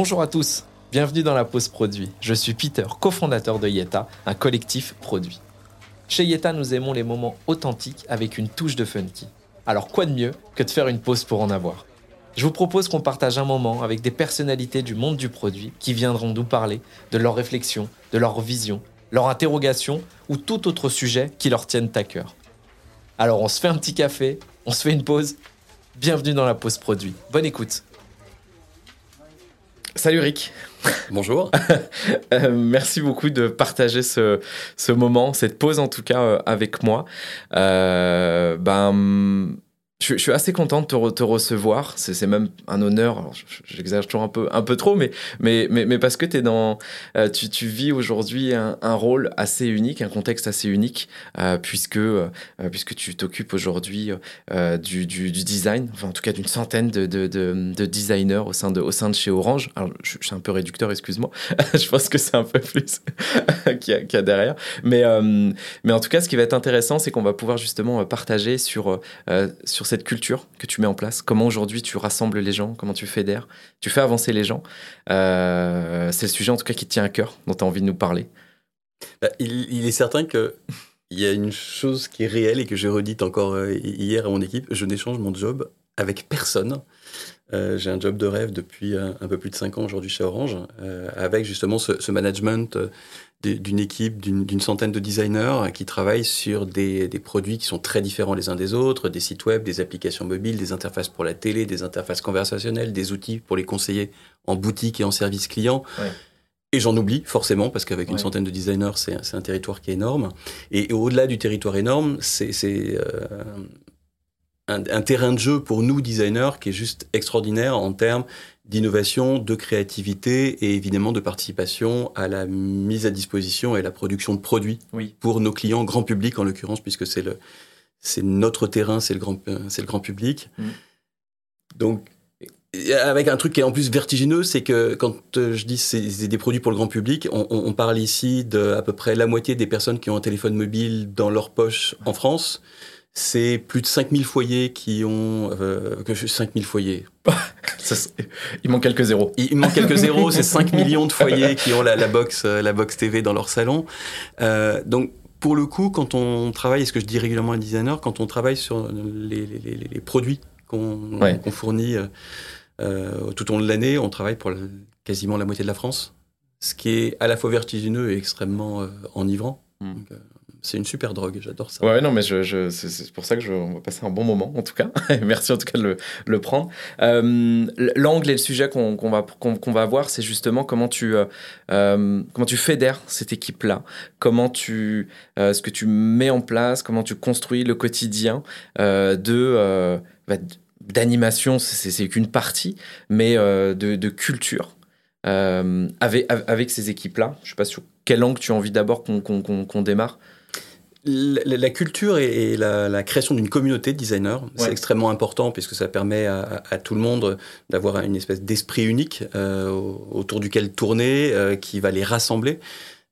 Bonjour à tous, bienvenue dans la pause produit. Je suis Peter, cofondateur de Yeta, un collectif produit. Chez Yeta, nous aimons les moments authentiques avec une touche de funky. Alors quoi de mieux que de faire une pause pour en avoir? Je vous propose qu'on partage un moment avec des personnalités du monde du produit qui viendront nous parler de leurs réflexions, de leur vision, leur interrogation ou tout autre sujet qui leur tienne à cœur. Alors on se fait un petit café, on se fait une pause. Bienvenue dans la pause produit. Bonne écoute. Salut Rick. Bonjour. Euh, merci beaucoup de partager ce, ce, moment, cette pause en tout cas euh, avec moi. Euh, ben, je, suis assez content de te, recevoir. C'est même un honneur. J'exagère toujours un peu, un peu trop, mais, parce que euh, tu, vis aujourd'hui un, rôle assez unique, un contexte assez unique, euh, puisque, euh, puisque tu t'occupes aujourd'hui du, design, enfin en tout cas d'une centaine de, de, de, designers au sein de, au sein de chez Orange. Alors, je, suis un peu réducteur, excuse-moi. je pense que c'est un peu plus qu'il y, a derrière. Mais, mais en tout cas, ce qui va être intéressant, c'est qu'on va pouvoir justement partager sur, sur cette culture que tu mets en place? Comment aujourd'hui tu rassembles les gens? Comment tu fédères? Tu fais avancer les gens? Euh, C'est le sujet en tout cas qui tient à cœur, dont tu as envie de nous parler. Bah, il, est certain que il y a une chose qui est réelle et que j'ai redite encore euh, hier à mon équipe. Je n'échange mon job avec personne. Euh, j'ai un job de rêve depuis un, peu plus de 5 ans aujourd'hui chez Orange, avec justement ce, ce management d'une équipe d'une centaine de designers qui travaillent sur des, des, produits qui sont très différents les uns des autres, des sites web, des applications mobiles, des interfaces pour la télé, des interfaces conversationnelles, des outils pour les conseiller en boutique et en service client. Et j'en oublie forcément parce qu'avec une centaine de designers, c'est un territoire qui est énorme. Et, au-delà du territoire énorme, c'est euh, un, un, terrain de jeu pour nous designers qui est juste extraordinaire en termes d'innovation, de créativité et évidemment de participation à la mise à disposition et la production de produits pour nos clients, grand public en l'occurrence, puisque c'est le c'est notre terrain, c'est le grand c'est le grand public. Mm. Donc avec un truc qui est en plus vertigineux, c'est que quand euh, je dis c'est des produits pour le grand public, on, on, parle ici de à peu près la moitié des personnes qui ont un téléphone mobile dans leur poche en France c'est plus de 5000 foyers qui ont... Euh, que 5000 foyers. il manque quelques zéros. Il, manque quelques zéros, c'est 5 millions de foyers qui ont la, la, box, euh, la box TV dans leur salon. Euh, donc, pour le coup, quand on travaille, et ce que je dis régulièrement à un designer, quand on travaille sur les, les, les, produits qu'on fournit euh, tout au long de l'année, on travaille pour quasiment la moitié de la France, ce qui est à la fois vertigineux et extrêmement enivrant. Hmm. Donc, c'est une super drogue, j'adore ça. Ouais, non, mais c'est pour ça que je, on va passer un bon moment, en tout cas. Merci en tout cas de le, prendre. Euh, l'angle et le sujet qu'on va, avoir, c'est justement comment tu, euh, euh, fédères cette équipe-là, comment tu, ce que tu mets en place, comment tu construis le quotidien de bah, d'animation, c'est qu'une partie, mais de, culture. avec, avec ces équipes-là, je ne sais pas sur quel angle tu as envie d'abord qu'on démarre la, culture et, la, création d'une communauté de designers, c'est extrêmement important puisque ça permet à, tout le monde d'avoir une espèce d'esprit unique euh, autour duquel tourner, euh, qui va les rassembler.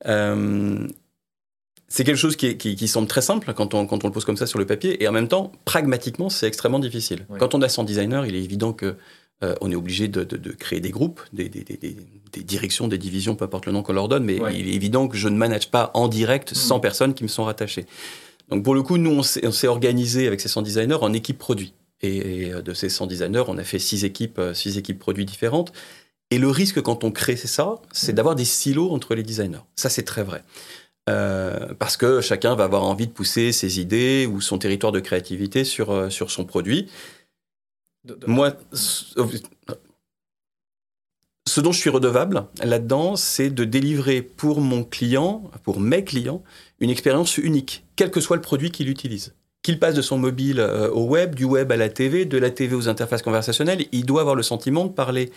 Euh, c'est quelque chose qui, semble très simple quand on, quand on le pose comme ça sur le papier, et en même temps, pragmatiquement, c'est extrêmement difficile. Quand on a 100 designers, il est évident que euh, on est obligé de, créer des groupes, des, directions, des divisions, peu importe le nom qu'on leur donne, mais il est évident que je ne manage pas en direct 100 mm. personnes qui me sont rattachées. Donc pour le coup, nous, on s'est organisé avec ces 100 designers en équipes produits. Et, euh, de ces 100 designers, on a fait 6 équipes, euh, six équipes produits différentes. Et le risque quand on crée ça, c'est mm. d'avoir des silos entre les designers. Ça, c'est très vrai. parce que chacun va avoir envie de pousser ses idées ou son territoire de créativité sur, sur son produit. Moi, ce dont je suis redevable là-dedans, c'est de délivrer pour mon client, pour mes clients, une expérience unique, quel que soit le produit qu'il utilise. Qu'il passe de son mobile euh, au web, du web à la TV, de la TV aux interfaces conversationnelles, il doit avoir le sentiment de parler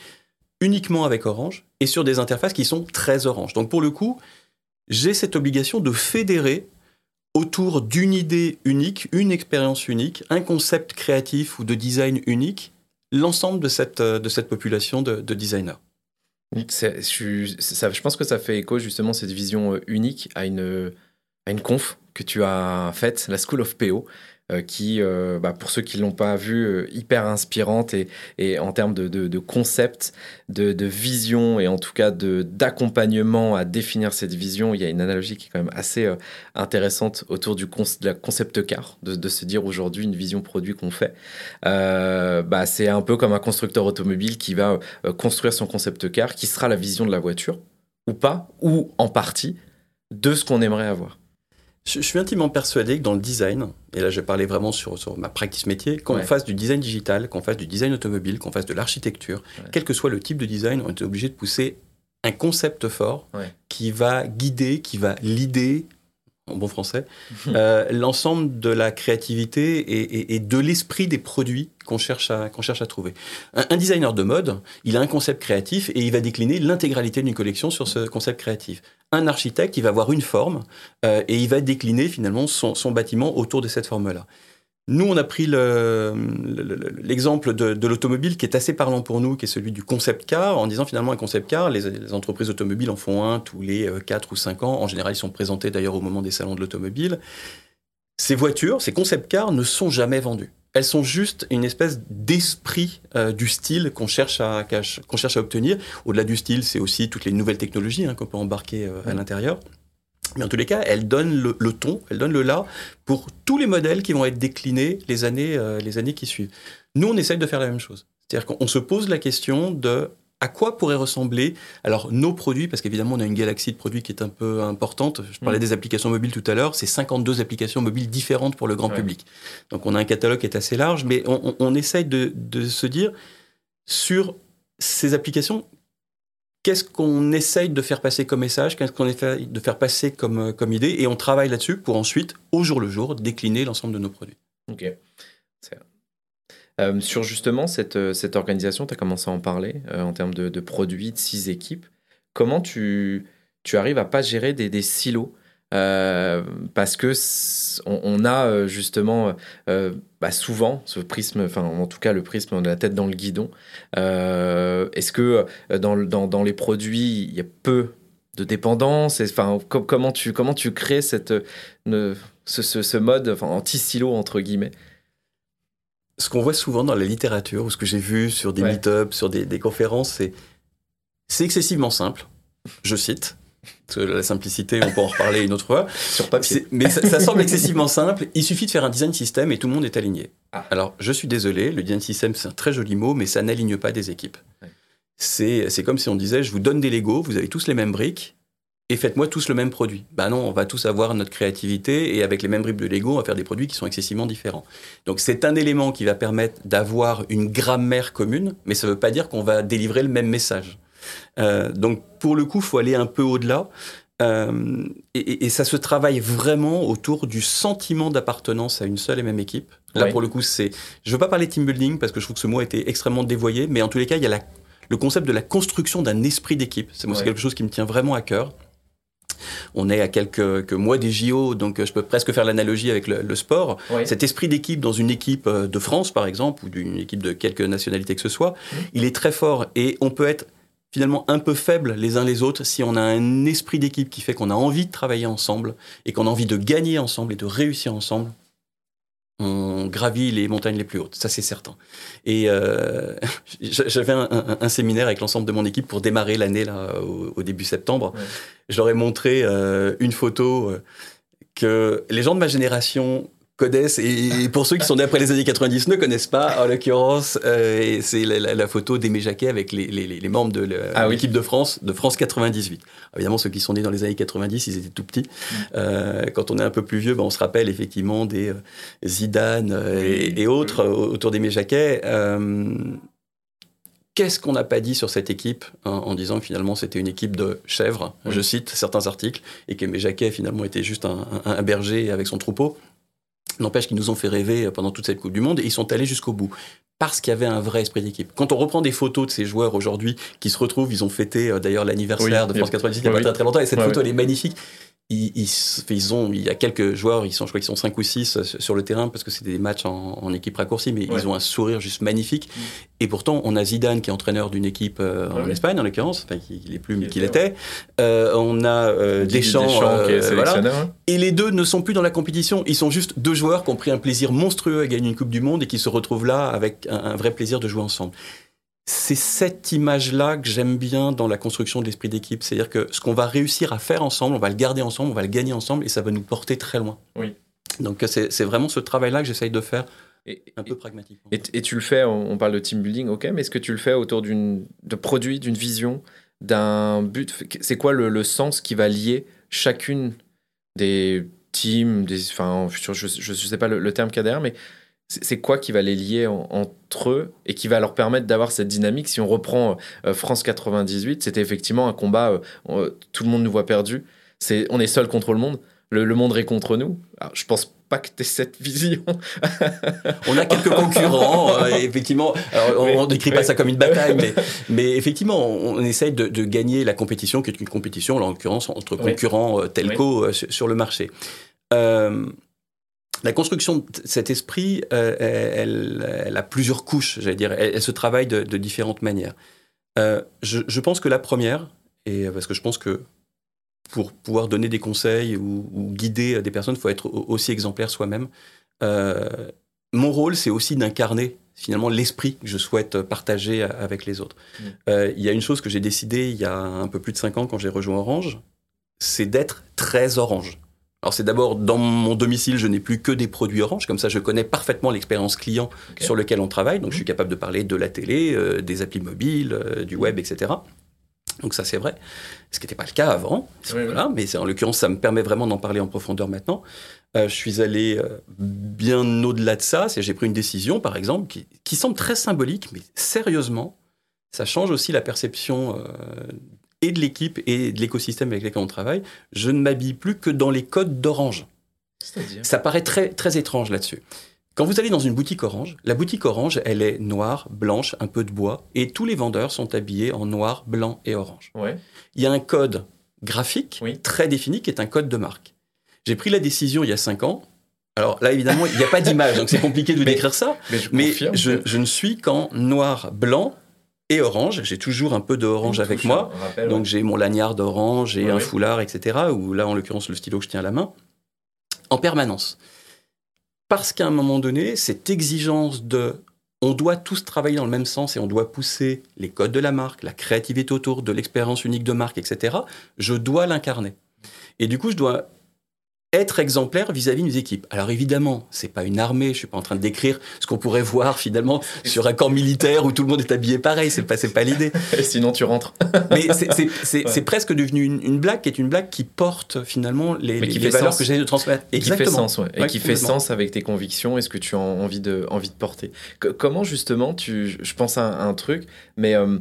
uniquement avec Orange et sur des interfaces qui sont très Orange. Donc pour le coup, j'ai cette obligation de fédérer autour d'une idée unique, une expérience unique, un concept créatif ou de design unique, l'ensemble de cette, euh, de cette population de, designers. Je, pense que ça fait écho justement cette vision euh, unique à une, une conf que tu as faite, la School of PO, qui, euh, bah, pour ceux qui ne l'ont pas vu, euh, hyper inspirante et, en termes de, concept, de, vision et en tout cas d'accompagnement à définir cette vision, il y a une analogie qui est quand même assez intéressante autour du la concept car, de, de se dire aujourd'hui une vision produit qu'on fait. bah, c'est un peu comme un constructeur automobile qui va construire son concept car, qui sera la vision de la voiture, ou pas, ou en partie, de ce qu'on aimerait avoir. Je, suis intimement persuadé que dans le design, et là je vais parler vraiment sur, sur ma practice métier, qu'on ouais. fasse du design digital, qu'on fasse du design automobile, qu'on fasse de l'architecture, ouais. quel que soit le type de design, on est obligé de pousser un concept fort ouais. qui va guider, qui va leader, en bon français, euh, l'ensemble de la créativité et, et, et de l'esprit des produits qu'on cherche, à, qu'on cherche à trouver. Un, un, designer de mode, il a un concept créatif et il va décliner l'intégralité d'une collection sur ce concept créatif. Un architecte, il va avoir une forme euh, et il va décliner finalement son, son bâtiment autour de cette forme-là. Nous, on a pris l'exemple le, de, de l'automobile qui est assez parlant pour nous, qui est celui du concept car, en disant finalement un concept car, les, les entreprises automobiles en font un tous les 4 ou 5 ans. En général, ils sont présentés d'ailleurs au moment des salons de l'automobile. Ces voitures, ces concept cars ne sont jamais vendues. Elles sont juste une espèce d'esprit euh, du style qu'on cherche, à, qu'on cherche à obtenir. Au-delà du style, c'est aussi toutes les nouvelles technologies hein, qu'on peut embarquer euh, à l'intérieur. Mais en tous les cas, elle donne le, le, ton, elle donne le là pour tous les modèles qui vont être déclinés les années, euh, les années qui suivent. Nous, on essaye de faire la même chose. C'est-à-dire qu'on se pose la question de à quoi pourraient ressembler alors nos produits parce qu'évidemment on a une galaxie de produits qui est un peu importante je parlais mmh. des applications mobiles tout à l'heure c'est 52 applications mobiles différentes pour le grand ouais. public donc on a un catalogue qui est assez large mais on, on essaye de, de se dire sur ces applications qu'est-ce qu'on essaye de faire passer comme message, qu'est-ce qu'on essaye de faire passer comme, comme idée, et on travaille là-dessus pour ensuite, au jour le jour, décliner l'ensemble de nos produits. Ok. Euh, sur justement cette, cette organisation, tu as commencé à en parler euh, en termes de, produits, de six équipes. Comment tu, tu arrives à pas gérer des, silos euh, parce que on, a justement euh, bah souvent ce prisme, enfin en tout cas le prisme de la tête dans le guidon. Euh, Est-ce que dans, dans, dans, les produits il y a peu de dépendance? Enfin com comment tu comment tu crées cette ne, ce, ce, mode enfin, anti silo entre guillemets? Ce qu'on voit souvent dans la littérature ou ce que j'ai vu sur des ouais. meet-ups, sur des, des conférences, c'est c'est excessivement simple. Je cite la simplicité, on peut en reparler une autre fois. Sur papier. Mais ça, ça, semble excessivement simple. Il suffit de faire un design system et tout le monde est aligné. Ah. Alors, je suis désolé, le design system, c'est un très joli mot, mais ça n'aligne pas des équipes. Ouais. C'est comme si on disait, je vous donne des Lego, vous avez tous les mêmes briques, et faites-moi tous le même produit. Ben non, on va tous avoir notre créativité, et avec les mêmes briques de Lego, on va faire des produits qui sont excessivement différents. Donc, c'est un élément qui va permettre d'avoir une grammaire commune, mais ça ne veut pas dire qu'on va délivrer le même message. Euh, donc pour le coup, il faut aller un peu au-delà. Euh, et, et, ça se travaille vraiment autour du sentiment d'appartenance à une seule et même équipe. Là, pour le coup, c'est. Je ne veux pas parler team building parce que je trouve que ce mot a été extrêmement dévoyé, mais en tous les cas, il y a la, le concept de la construction d'un esprit d'équipe. C'est quelque chose qui me tient vraiment à cœur. On est à quelques, quelques, mois des JO, donc je peux presque faire l'analogie avec le, le sport. Oui. Cet esprit d'équipe dans une équipe de France, par exemple, ou d'une équipe de quelque nationalité que ce soit, mmh. il est très fort et on peut être finalement un peu faibles les uns les autres si on a un esprit d'équipe qui fait qu'on a envie de travailler ensemble et qu'on a envie de gagner ensemble et de réussir ensemble on gravit les montagnes les plus hautes, ça c'est certain. Et euh, j'avais un, un, un, séminaire avec l'ensemble de mon équipe pour démarrer l'année là au, au, début septembre. Ouais. Je leur ai montré euh, une photo euh, que les gens de ma génération connaissent et pour ceux qui sont nés après les années 90 ne connaissent pas en l'occurrence euh, c'est la, la, photo d'Aimé Jacquet avec les, les, les, membres de l'équipe ah, oui. de France de France 98 évidemment ceux qui sont nés dans les années 90 ils étaient tout petits mmh. euh, quand on est un peu plus vieux ben, on se rappelle effectivement des euh, Zidane et, et, autres autour d'Aimé Jacquet qu'est-ce qu'on n'a pas dit sur cette équipe hein, en disant que finalement c'était une équipe de chèvres, oui. je cite certains articles, et qu'Aimé Jacquet finalement était juste un, un, un berger avec son troupeau? N'empêche qu'ils nous ont fait rêver pendant toute cette Coupe du Monde et ils sont allés jusqu'au bout. Parce qu'il y avait un vrai esprit d'équipe. Quand on reprend des photos de ces joueurs aujourd'hui qui se retrouvent, ils ont fêté euh, d'ailleurs l'anniversaire oui, de France 98 il n'y a pas très longtemps et cette photo elle est magnifique. Ils, ont, il y a quelques joueurs, ils sont, je crois qu'ils sont 5 ou 6 euh, sur le terrain parce que c'est des matchs en, équipe raccourcie, mais ils ont un sourire juste magnifique. Mm. Et pourtant, on a Zidane qui est entraîneur d'une équipe euh, en Espagne, en l'occurrence, enfin, qui, n'est plus, mais qu'il était. Euh, on a Deschamps, qui est voilà. Et les deux ne sont plus dans la compétition. Ils sont juste deux joueurs qui ont pris un plaisir monstrueux à gagner une Coupe du Monde et qui se retrouvent là avec un vrai plaisir de jouer ensemble c'est cette image-là que j'aime bien dans la construction de l'esprit d'équipe. C'est-à-dire que ce qu'on va réussir à faire ensemble, on va le garder ensemble, on va le gagner ensemble et ça va nous porter très loin. Oui. Donc c'est vraiment ce travail-là que j'essaye de faire. un peu pragmatiquement. Et, tu le fais, on, parle de team building, ok, mais est-ce que tu le fais autour d'une de produits, d'une vision, d'un but? C'est quoi le, sens qui va lier chacune des teams, des, enfin, je ne sais pas le, le terme qu'il y a derrière, mais c'est quoi qui va les lier entre eux et qui va leur permettre d'avoir cette dynamique? Si on reprend euh, France 98, c'était effectivement un combat, euh, tout le monde nous voit perdus, c'est, on est seul contre le monde, le, monde est contre nous. Alors, je pense pas que tu aies cette vision. on a quelques concurrents, euh, effectivement. on ne décrit pas ça comme une bataille, mais, mais effectivement, on, essaye de, gagner la compétition, qui est une compétition, en l'occurrence, entre concurrents telco sur le marché. La construction de cet esprit, euh, elle, a plusieurs couches, j'allais dire. Elle, se travaille de, différentes manières. Euh, je, pense que la première, et parce que je pense que pour pouvoir donner des conseils ou, guider des personnes, il faut être aussi exemplaire soi-même. Euh, mon rôle, c'est aussi d'incarner finalement l'esprit que je souhaite partager avec les autres. Mmh. Il y a une chose que j'ai décidé il y a un peu plus de cinq ans quand j'ai rejoint Orange, c'est d'être très orange. Alors c'est d'abord dans mon domicile, je n'ai plus que des produits Orange, comme ça je connais parfaitement l'expérience client sur lequel on travaille, donc je suis mhm. capable de parler de la télé, euh, des applis mobiles, euh, du web, etc. Donc ça c'est vrai, ce qui n'était pas le cas avant, mais en l'occurrence ça me permet vraiment d'en parler en profondeur maintenant. Euh, je suis allé bien au-delà de ça, j'ai pris une décision par exemple qui, qui, semble très symbolique, mais sérieusement, ça change aussi la perception et de l'équipe et de l'écosystème avec lequel on travaille, je ne m'habille plus que dans les codes d'Orange. Ça paraît très, très étrange là-dessus. Quand vous allez dans une boutique Orange, la boutique Orange, elle est noire, blanche, un peu de bois, et tous les vendeurs sont habillés en noir, blanc et orange. Il y a un code graphique très défini qui est un code de marque. J'ai pris la décision il y a cinq ans. Alors là, évidemment, il n'y a pas d'image, donc c'est compliqué de décrire ça. Mais, je, je, ne suis qu'en noir, blanc et orange. J'ai toujours un peu d'orange avec moi. Donc j'ai mon lanyard d'orange et un foulard, etc. Ou là, en l'occurrence, le stylo que je tiens à la main. En permanence. Parce qu'à un moment donné, cette exigence de on doit tous travailler dans le même sens et on doit pousser les codes de la marque, la créativité autour de l'expérience unique de marque, etc. Je dois l'incarner. Et du coup, je dois être exemplaire vis-à-vis de nos équipes. Alors évidemment, c'est pas une armée, je suis pas en train de décrire ce qu'on pourrait voir finalement sur un camp militaire où tout le monde est habillé pareil, c'est pas, pas l'idée. Sinon tu rentres. Mais c'est presque devenu une, blague qui est une blague qui porte finalement les, valeurs que j'ai de transmettre. Et qui fait sens, Et qui fait sens avec tes convictions et ce que tu as envie de, envie de porter. comment justement, tu, je pense à un, truc, mais... Euh,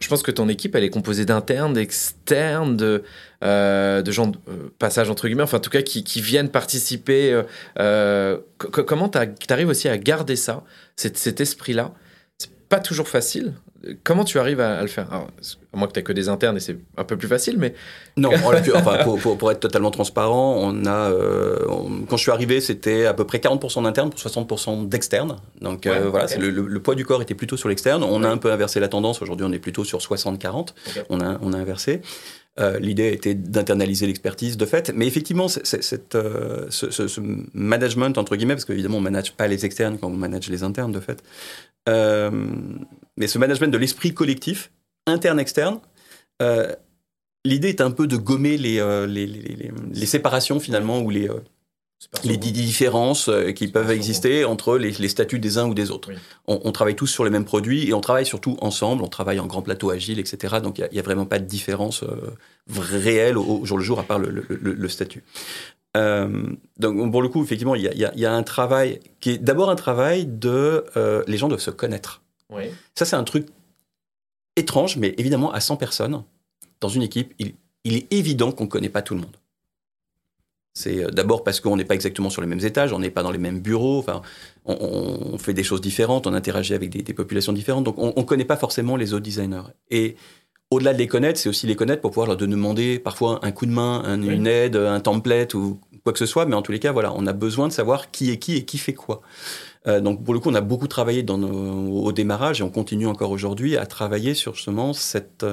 je pense que ton équipe, elle est composée d'internes, d'externes, de, euh, gens de euh, passage entre guillemets, enfin en tout cas qui, viennent participer. Euh, comment tu aussi à garder ça, cet, cet esprit-là? C'est pas toujours facile. Comment tu arrives à, le faire Alors, À moins que tu que des internes et c'est un peu plus facile, mais. Non, enfin, pour, pour, être totalement transparent, on a, quand je suis arrivé, c'était à peu près 40% d'internes pour 60% d'externes. Donc voilà, le, le, poids du corps était plutôt sur l'externe. On a un peu inversé la tendance. Aujourd'hui, on est plutôt sur 60-40. On, a, on a inversé. Euh, l'idée était d'internaliser l'expertise de fait, mais effectivement, euh, ce, management, entre guillemets, parce qu'évidemment, on ne manage pas les externes quand on manage les internes de fait, euh, mais ce management de l'esprit collectif, interne-externe, l'idée est un peu de gommer les, les, les, les séparations finalement, ou les les différences euh, qui peuvent exister entre les, statuts des uns ou des autres. On, travaille tous sur les mêmes produits et on travaille surtout ensemble, on travaille en grand plateau agile, etc. Donc il n'y a, vraiment pas de différence euh, réelle au, jour le jour à part le, statut. Euh, donc pour le coup, effectivement, il y, a, un travail qui est d'abord un travail de... les gens doivent se connaître. Ça, c'est un truc étrange, mais évidemment, à 100 personnes, dans une équipe, il, il est évident qu'on ne connaît pas tout le monde. C'est euh, d'abord parce qu'on n'est pas exactement sur les mêmes étages, on n'est pas dans les mêmes bureaux, enfin, on, fait des choses différentes, on interagit avec des, populations différentes, donc on ne connaît pas forcément les autres designers. Et au-delà de les connaître, c'est aussi les connaître pour pouvoir leur demander parfois un coup de main, une aide, un template ou quoi que ce soit. Mais en tous les cas, voilà, on a besoin de savoir qui est qui et qui fait quoi. Euh, donc pour le coup, on a beaucoup travaillé dans au démarrage et on continue encore aujourd'hui à travailler sur justement cette,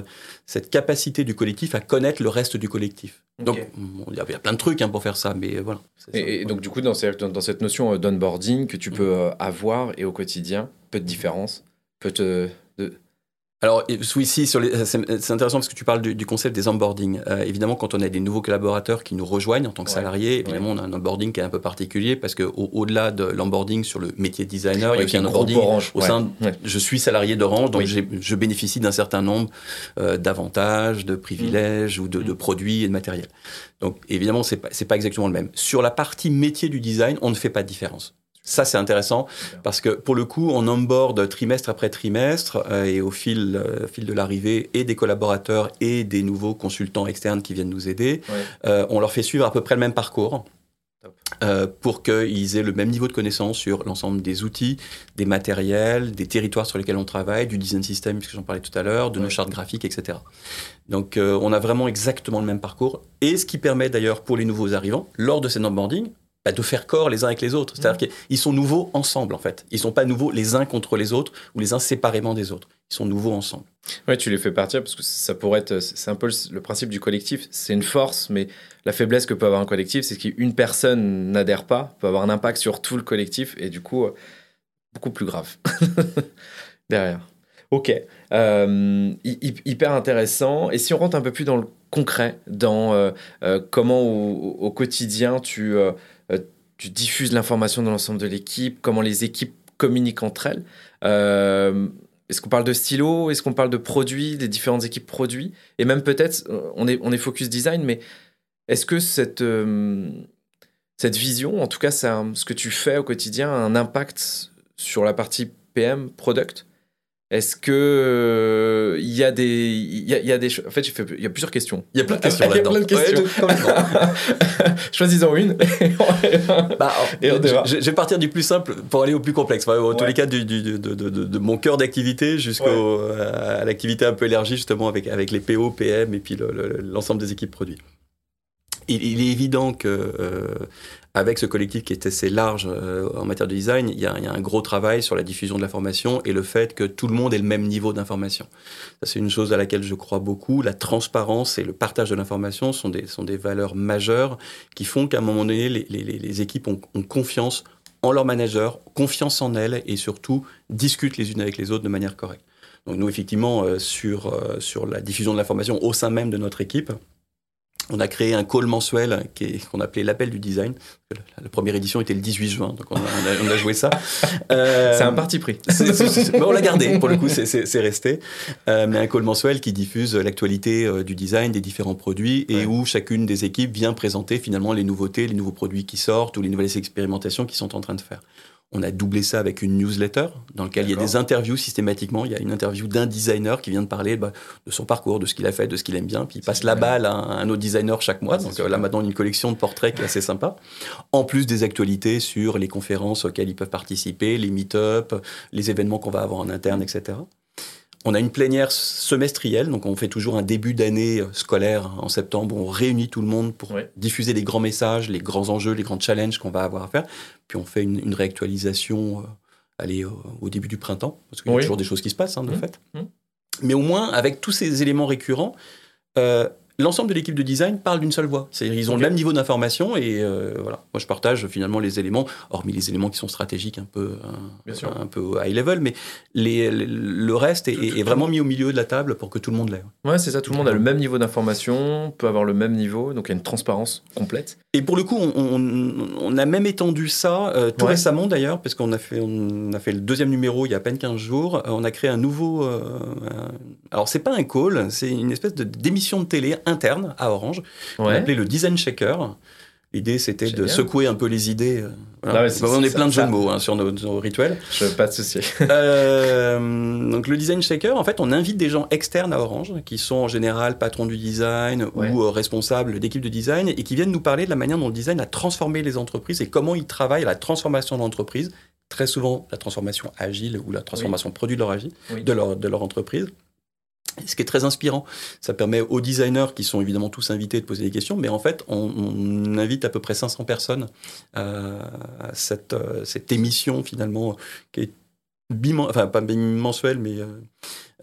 cette capacité du collectif à connaître le reste du collectif. Donc il y, a plein de trucs hein, pour faire ça, mais voilà. Et, donc du coup, dans cette, dans cette notion euh, d'onboarding que tu peux euh, avoir et au quotidien, peu de différence, peut te, alors, oui, si, c'est intéressant parce que tu parles du, concept des onboarding. Euh, évidemment, quand on a des nouveaux collaborateurs qui nous rejoignent en tant que salariés, évidemment, on a un onboarding qui est un peu particulier parce qu'au-delà de l'onboarding sur le métier de designer, il y a aussi un onboarding au sein. Je suis salarié d'Orange, donc je bénéficie d'un certain nombre euh, d'avantages, de privilèges ou de, de, mm. produits et de matériel. Donc, évidemment, c'est pas, pas exactement le même. Sur la partie métier du design, on ne fait pas de différence. Ça, c'est intéressant parce que pour le coup, on onboard trimestre après trimestre euh, et au fil, euh, fil de l'arrivée et des collaborateurs et des nouveaux consultants externes qui viennent nous aider, euh, on leur fait suivre à peu près le même parcours. pour qu'ils aient le même niveau de connaissance sur l'ensemble des outils, des matériels, des territoires sur lesquels on travaille, du design system, puisque j'en parlais tout à l'heure, de nos chartes graphiques, etc. Donc on a vraiment exactement le même parcours, et ce qui permet d'ailleurs pour les nouveaux arrivants, lors de ces onboarding, bah, de faire corps les uns avec les autres. C'est-à-dire mmh. qu'ils sont nouveaux ensemble, en fait. Ils ne sont pas nouveaux les uns contre les autres ou les uns séparément des autres. Ils sont nouveaux ensemble. Ouais, tu les fais partir parce que ça pourrait être. C'est un peu le principe du collectif. C'est une force, mais la faiblesse que peut avoir un collectif, c'est qu'une personne n'adhère pas, peut avoir un impact sur tout le collectif et du coup, euh, beaucoup plus grave derrière. Ok, euh, hyper intéressant. Et si on rentre un peu plus dans le concret, dans euh, comment au, quotidien tu euh, tu diffuses l'information dans l'ensemble de l'équipe, comment les équipes communiquent entre elles. Euh, est-ce qu'on parle de stylo Est-ce qu'on parle de produits, des différentes équipes produits? Et même peut-être, euh, on est, focus design, mais est-ce que cette, cette vision, en tout cas ce que tu fais au quotidien, a un impact sur la partie PM, product? Est-ce que il euh, y a des il y, a, y a des en fait il y a plusieurs questions. Il y a plein de questions là-dedans. Il y a plein de questions. Choisissons une. bah, je, vais partir du plus simple pour aller au plus complexe. Enfin, en tous les cas du, du, de, de, de, mon cœur d'activité jusqu'à l'activité un peu élargie justement avec avec les PO, PM et puis l'ensemble des équipes produits. Il, est évident que euh, avec ce collectif qui est assez large euh, en matière de design, il y, a, un gros travail sur la diffusion de l'information et le fait que tout le monde ait le même niveau d'information. C'est une chose à laquelle je crois beaucoup. La transparence et le partage de l'information sont des, valeurs majeures qui font qu'à un moment donné, les, équipes ont, confiance en leurs managers, confiance en elles et surtout discutent les unes avec les autres de manière correcte. Donc nous, effectivement, euh, sur la diffusion de l'information au sein même de notre équipe, on a créé un call mensuel qu'on appelait l'appel du design. La, première édition était le 18 juin, donc on a, joué ça. Euh, c'est un parti pris. on l'a gardé, pour le coup, c'est resté. Euh, mais un call mensuel qui diffuse l'actualité euh, du design des différents produits et où chacune des équipes vient présenter finalement les nouveautés, les nouveaux produits qui sortent ou les nouvelles expérimentations qu'ils sont en train de faire. On a doublé ça avec une newsletter dans laquelle il y a des interviews systématiquement. Il y a une interview d'un designer qui vient de parler bah, de son parcours, de ce qu'il a fait, de ce qu'il aime bien. Puis il passe la balle à un, autre designer chaque mois. Donc euh, là maintenant une collection de portraits qui est assez sympa. En plus des actualités sur les conférences auxquelles ils peuvent participer, les meet-up, les événements qu'on va avoir en interne, etc. On a une plénière semestrielle, donc on fait toujours un début d'année euh, scolaire en septembre. On réunit tout le monde pour diffuser les grands messages, les grands enjeux, les grands challenges qu'on va avoir à faire. Puis on fait une, réactualisation euh, allez, au début du printemps, parce qu'il y a toujours des choses qui se passent, hein, de mmh. fait. Mmh. Mais au moins, avec tous ces éléments récurrents, euh, l'ensemble de l'équipe de design parle d'une seule voix. C'est-à-dire ils ont le même niveau d'information et euh, voilà. Moi, je partage finalement les éléments, hormis les éléments qui sont stratégiques un peu, un, un peu high level, mais les, le reste est, vraiment mis au milieu de la table pour que tout le monde l'ait. Ouais, c'est ça. Tout le monde a le même niveau d'information, peut avoir le même niveau, donc il y a une transparence complète. Et pour le coup, on, on, a même étendu ça euh, tout récemment d'ailleurs, parce qu'on a fait, on a fait le deuxième numéro il y a à peine 15 jours. Euh, on a créé un nouveau. alors c'est pas un call, c'est une espèce de d'émission de télé interne à Orange, on appelait le Design Shaker. L'idée, c'était de secouer un peu les idées. Euh, ah on est plein de jeux de mots hein, sur nos, rituels. Je, pas de souci. euh, donc, le design shaker, en fait, on invite des gens externes à Orange, qui sont en général patrons du design ou euh, responsables d'équipes de design, et qui viennent nous parler de la manière dont le design a transformé les entreprises et comment ils travaillent à la transformation de l'entreprise. Très souvent, la transformation agile ou la transformation produit de leur, de leur, de leur entreprise ce qui est très inspirant. Ça permet aux designers, qui sont évidemment tous invités, de poser des questions, mais en fait, on, invite à peu près 500 personnes à cette, euh, cette émission, finalement, qui est bimensuelle, enfin pas bimensuelle, mais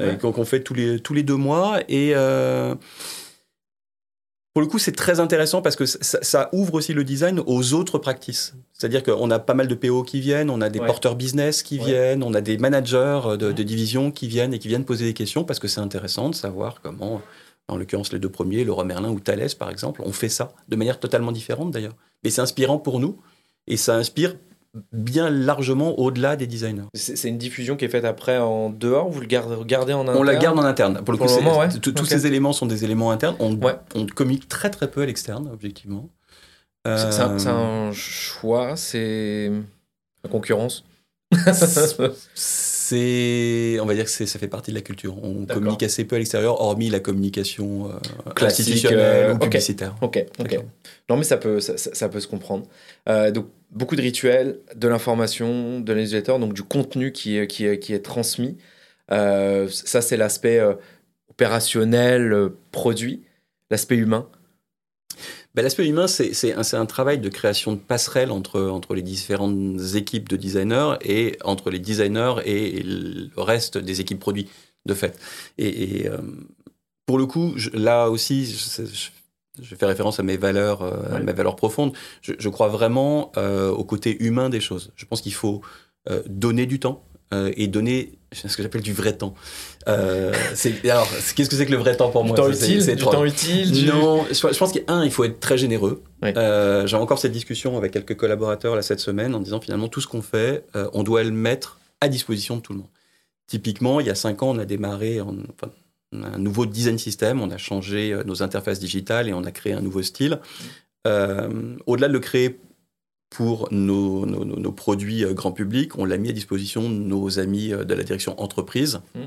euh, qu'on fait tous les, tous les deux mois. Et pour le coup, c'est très intéressant parce que ça, ouvre aussi le design aux autres practices. C'est-à-dire qu'on a pas mal de PO qui viennent, on a des porteurs business qui viennent, on a des managers de, de division qui viennent et qui viennent poser des questions parce que c'est intéressant de savoir comment, en l'occurrence les deux premiers, Leroy Merlin ou Thales par exemple, ont fait ça de manière totalement différente d'ailleurs. Mais c'est inspirant pour nous et ça inspire bien largement au-delà des designers. C'est une diffusion qui est faite après en dehors, vous le gardez en interne On la garde en interne. Pour le coup, tous ces éléments sont des éléments internes. On, communique très très peu à l'externe, objectivement. C'est un, choix, c'est la concurrence C'est, on va dire que ça fait partie de la culture. On communique assez peu à l'extérieur, hormis la communication euh, institutionnelle euh, ou publicitaire. Ok, ok. Non, mais ça peut, ça, peut se comprendre. Euh, donc, beaucoup de rituels, de l'information, de l'initiateur, donc du contenu qui, qui, qui est transmis. ça, c'est l'aspect opérationnel, produit, l'aspect humain. Ben, L'aspect humain, c'est un, un, travail de création de passerelles entre, entre les différentes équipes de designers et entre les designers et le reste des équipes produits, de fait. Et, euh, pour le coup, là aussi, je, fais référence à mes valeurs, euh, mes valeurs profondes. Je, crois vraiment euh, au côté humain des choses. Je pense qu'il faut donner du temps et donner ce que j'appelle du vrai temps. Euh, alors, qu'est-ce que c'est que le vrai temps pour moi? Du temps utile, du temps utile Non, je, pense qu'un, il faut être très généreux. Euh, j'ai encore cette discussion avec quelques collaborateurs là cette semaine en disant finalement tout ce qu'on fait, euh, on doit le mettre à disposition de tout le monde. Typiquement, il y a cinq ans, on a démarré un nouveau design system, on a changé nos interfaces digitales et on a créé un nouveau style. Au-delà de le créer pour nos, nos, produits euh, grand public. On l'a mis à disposition de nos amis euh, de la direction entreprise. Mmh.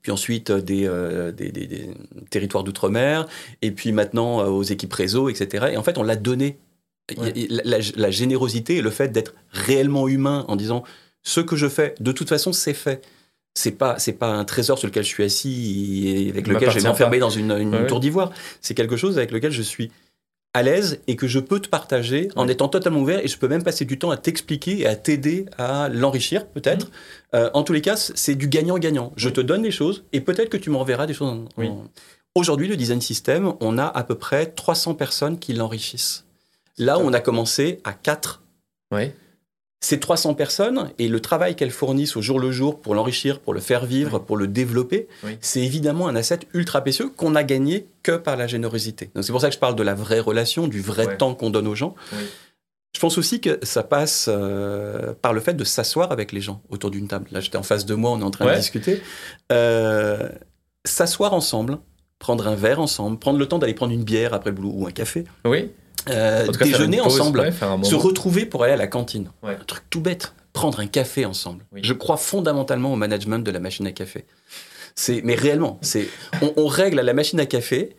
Puis ensuite euh, des, des, territoires d'outre-mer, et puis maintenant aux équipes réseau, etc. Et en fait, on l'a donné. La, générosité et le fait d'être réellement humain en disant ce que je fais, de toute façon, c'est fait c'est pas c'est pas un trésor sur lequel je suis assis et avec lequel je vais m'enfermer dans une, une tour d'ivoire. C'est quelque chose avec lequel je suis à l'aise et que je peux te partager en étant totalement ouvert et je peux même passer du temps à t'expliquer et à t'aider à l'enrichir peut-être. Mmh. Euh, en tous les cas, c'est du gagnant-gagnant. Je te donne des choses et peut-être que tu m'enverras des choses. oui. Aujourd'hui, le design system, on a à peu près 300 personnes qui l'enrichissent. Là, on a commencé à 4. Oui ces 300 personnes et le travail qu'elles fournissent au jour le jour pour l'enrichir, pour le faire vivre, pour le développer, c'est évidemment un asset ultra précieux qu'on a gagné que par la générosité. Donc c'est pour ça que je parle de la vraie relation, du vrai temps qu'on donne aux gens. Je pense aussi que ça passe euh, par le fait de s'asseoir avec les gens autour d'une table. Là, j'étais en face de moi, on est en train de discuter. Euh, s'asseoir ensemble, prendre un verre ensemble, prendre le temps d'aller prendre une bière après le boulot ou un café. Oui. Euh, déjeuner ensemble, se retrouver pour aller à la cantine. Un truc tout bête, prendre un café ensemble. Je crois fondamentalement au management de la machine à café. C'est, mais réellement, c'est, on, règle à la machine à café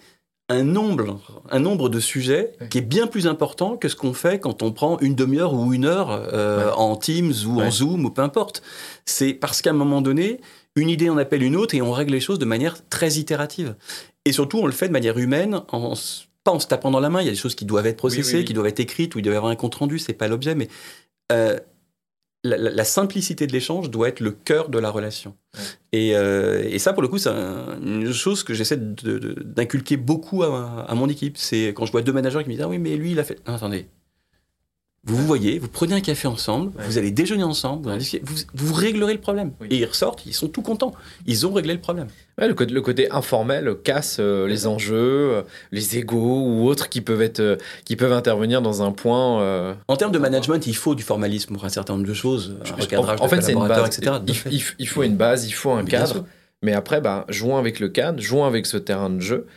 un nombre, un nombre de sujets qui est bien plus important que ce qu'on fait quand on prend une demi-heure ou une heure euh, en Teams ou en Zoom ou peu importe. C'est parce qu'à un moment donné, une idée en appelle une autre et on règle les choses de manière très itérative. Et surtout, on le fait de manière humaine en pas en se tapant dans la main. Il y a des choses qui doivent être processées, qui doivent être écrites, ou il doit y avoir un compte rendu. C'est pas l'objet, mais euh, la, simplicité de l'échange doit être le cœur de la relation. Euh, et, ça, pour le coup, c'est une chose que j'essaie d'inculquer beaucoup à, à, mon équipe. C'est quand je vois deux managers qui me disent ah oui, mais lui, il a fait. attendez, vous vous voyez, vous prenez un café ensemble, vous allez déjeuner ensemble, vous, vous, réglerez le problème. Et ils ressortent, ils sont tout contents. Ils ont réglé le problème. le, côté, le, côté, informel casse euh, les enjeux, euh, les égaux ou autres qui peuvent, être, euh, qui peuvent intervenir dans un point. En termes de management, il faut du formalisme pour un certain nombre de choses, un recadrage en, fait, c'est une base, etc. Il, faut une base, il faut un cadre. Mais après, bah, jouons avec le cadre, jouons avec ce terrain de jeu,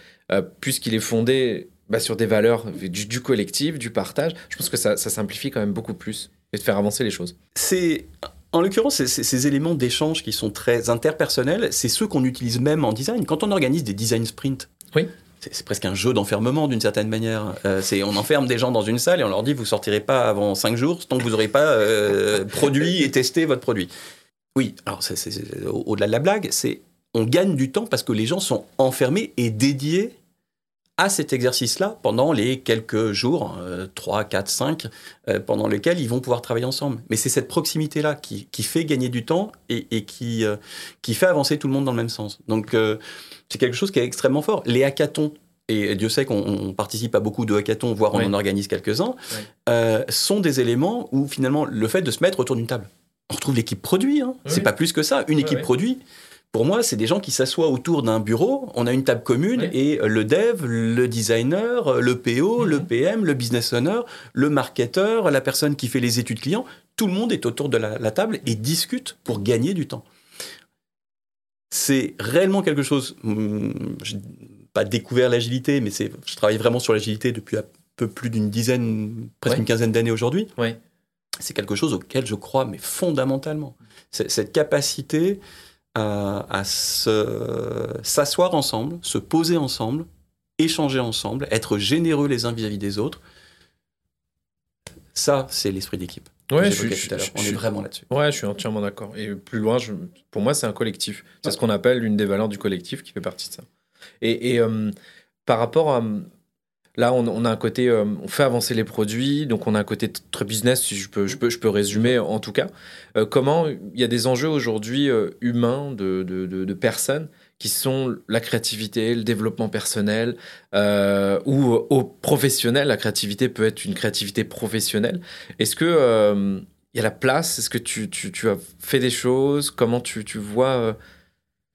puisqu'il est fondé bah, sur des valeurs du, collectif, du partage, je pense que ça, simplifie quand même beaucoup plus et de faire avancer les choses. C'est en l'occurrence, ces, éléments d'échange qui sont très interpersonnels, c'est ceux qu'on utilise même en design. Quand on organise des design sprints, oui. c'est presque un jeu d'enfermement d'une certaine manière. Euh, c'est on enferme des gens dans une salle et on leur dit vous sortirez pas avant cinq jours tant que vous n'aurez pas euh, produit et testé votre produit. Oui, alors c'est au-delà de la blague, c'est on gagne du temps parce que les gens sont enfermés et dédiés à cet exercice-là pendant les quelques jours, 3, 4, 5, pendant lesquels ils vont pouvoir travailler ensemble. Mais c'est cette proximité-là qui, fait gagner du temps et, qui, euh, qui fait avancer tout le monde dans le même sens. Donc euh, c'est quelque chose qui est extrêmement fort. Les hackathons, et Dieu sait qu'on participe à beaucoup de hackathons, voire on en organise quelques-uns, euh, sont des éléments où finalement le fait de se mettre autour d'une table, on retrouve l'équipe produit, hein. c'est pas plus que ça, une équipe produit pour moi, c'est des gens qui s'assoient autour d'un bureau, on a une table commune et le dev, le designer, le PO, le PM, le business owner, le marketeur, la personne qui fait les études clients, tout le monde est autour de la, table et discute pour gagner du temps. C'est réellement quelque chose, hmm, je n'ai pas découvert l'agilité, mais je travaille vraiment sur l'agilité depuis un peu plus d'une dizaine, presque une quinzaine d'années aujourd'hui. C'est quelque chose auquel je crois, mais fondamentalement. Cette capacité à, s'asseoir ensemble, se poser ensemble, échanger ensemble, être généreux les uns vis-à-vis des autres. Ça, c'est l'esprit d'équipe. Ouais, je, on est vraiment là-dessus. Ouais, je suis entièrement d'accord. Et plus loin, pour moi, c'est un collectif. C'est ce qu'on appelle une des valeurs du collectif qui fait partie de ça. Et, euh, par rapport à, Là, on, a un côté, euh, on fait avancer les produits, donc on a un côté très business, si je peux, je peux, je peux résumer en tout cas. Euh, comment il y a des enjeux aujourd'hui euh, humains de, de, de, personnes qui sont la créativité, le développement personnel ou au professionnel. La créativité peut être une créativité professionnelle. Est-ce que il y a la place? Est-ce que tu, tu, tu, as fait des choses? Comment tu, tu vois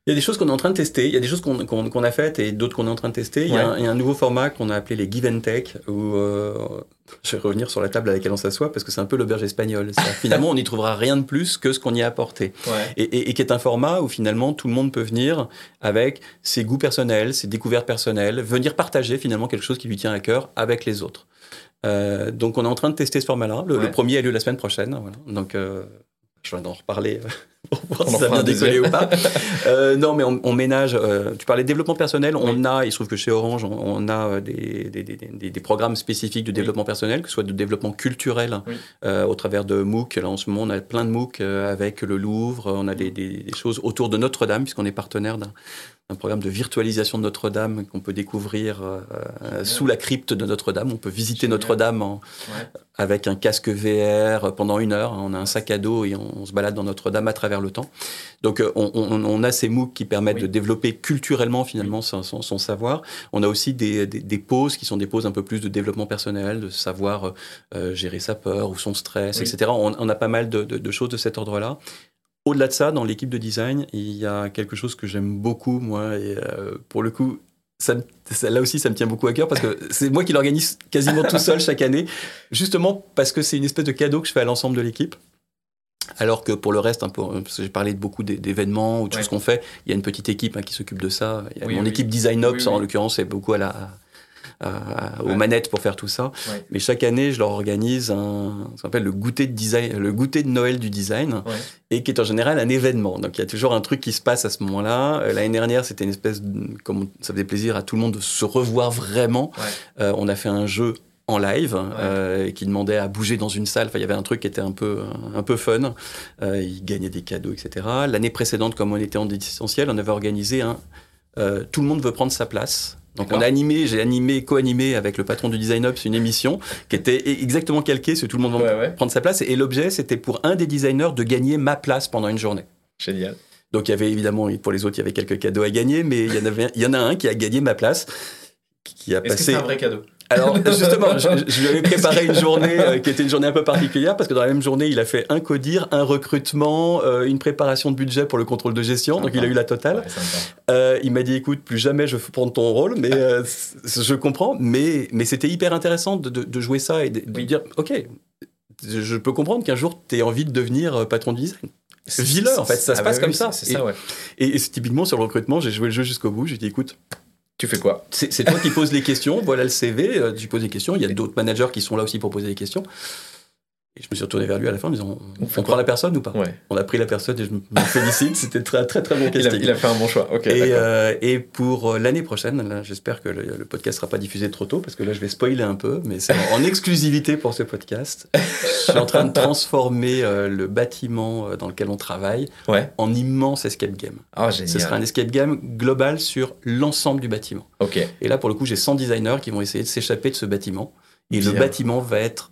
il y a des choses qu'on est en train de tester, il y a des choses qu'on a faites et d'autres qu'on est en train de tester. Il, y a un, nouveau format qu'on a appelé les Give and Take, où euh, je vais revenir sur la table à laquelle on s'assoit parce que c'est un peu l'auberge espagnole. Finalement, on n'y trouvera rien de plus que ce qu'on y a apporté. Et, qui est un format où finalement tout le monde peut venir avec ses goûts personnels, ses découvertes personnelles, venir partager finalement quelque chose qui lui tient à cœur avec les autres. Euh, donc on est en train de tester ce format-là. Le, premier a lieu la semaine prochaine. Voilà. Donc euh, je vais en reparler euh, pour voir si ça vient décoller ou pas. Euh, non, mais on, ménage. Euh, tu parlais de développement personnel. On a, il se trouve que chez Orange, on, a des, des, des, des, programmes spécifiques de développement personnel, que ce soit de développement culturel au travers de MOOC. Là, en ce moment, on a plein de MOOC avec le Louvre. On a des, choses autour de Notre-Dame, puisqu'on est partenaire d'un un programme de virtualisation de Notre-Dame qu'on peut découvrir euh, sous la crypte de Notre-Dame. On peut visiter Notre-Dame avec un casque VR pendant une heure. On a un sac à dos et on, se balade dans Notre-Dame à travers le temps. Donc euh, on, a ces MOOC qui permettent de développer culturellement finalement son, savoir. On a aussi des, pauses qui sont des pauses un peu plus de développement personnel, de savoir euh, gérer sa peur ou son stress, etc. On, a pas mal de, de choses de cet ordre-là. Au-delà de ça, dans l'équipe de design, il y a quelque chose que j'aime beaucoup, moi, et euh, pour le coup, ça, là aussi, ça me tient beaucoup à cœur parce que c'est moi qui l'organise quasiment tout seul chaque année, justement parce que c'est une espèce de cadeau que je fais à l'ensemble de l'équipe. Alors que pour le reste, un peu, parce que j'ai parlé de beaucoup d'événements ou de choses qu'on fait, il y a une petite équipe hein, qui s'appelle de ça. Il y a mon équipe Design Ops, en l'occurrence, c'est beaucoup à la, aux manettes pour faire tout ça. Mais chaque année, je leur organise un, ce qu'on appelle le goûter de design, le goûter de Noël du design, et qui est en général un événement. Donc il y a toujours un truc qui se passe à ce moment-là. Euh, l'année dernière, c'était une espèce, comme ça faisait plaisir à tout le monde de se revoir vraiment. Euh, on a fait un jeu en live euh, qui demandait à bouger dans une salle. Enfin, il y avait un truc qui était un peu, un peu fun. Euh, ils gagnaient des cadeaux, etc. L'année précédente, comme on était en distanciel, on avait organisé un Tout le monde veut prendre sa place. Donc on a animé, j'ai animé, co-animé avec le patron du Design Ops une émission qui était exactement calquée sur tout le monde va prendre sa place. Et l'objet, c'était pour un des designers de gagner ma place pendant une journée. Génial. Donc il y avait évidemment, pour les autres, il y avait quelques cadeaux à gagner, mais il y en, avait, il y en a un qui a gagné ma place. Qui a Est-ce que c'est un vrai cadeau? Alors justement, je, lui avais préparé une journée euh, qui était une journée un peu particulière parce que dans la même journée, il a fait un codir, un recrutement, euh, une préparation de budget pour le contrôle de gestion. Donc il a eu la totale. Euh, il m'a dit écoute, plus jamais je veux prendre ton rôle, mais je comprends. Mais mais c'était hyper intéressant de, jouer ça et de, dire ok, je peux comprendre qu'un jour tu aies envie de devenir patron de design. Vis-le, en fait, ça se passe comme ça. C'est ça, ouais. Et, et, typiquement sur le recrutement, j'ai joué le jeu jusqu'au bout. J'ai dit écoute, tu fais quoi? C'est toi qui poses les questions, voilà le CV, euh, tu poses des questions, il y a d'autres managers qui sont là aussi pour poser des questions. Et je me suis retourné vers lui à la fin en disant On, on prend la personne ou pas? Ouais. On a pris la personne et je me félicite. C'était très, très, très bon Il a, casting. il a fait un bon choix. Ok. Et, d'accord. euh, et pour euh, l'année prochaine, j'espère que le, le podcast sera pas diffusé trop tôt parce que là je vais spoiler un peu, mais c'est en, en exclusivité pour ce podcast. Je suis en train de transformer euh, le bâtiment dans lequel on travaille Ouais. en immense escape game. Ah, génial. Ce sera un escape game global sur l'ensemble du bâtiment. Ok. Et là, pour le coup, j'ai 100 designers qui vont essayer de s'échapper de ce bâtiment. Et le bâtiment va être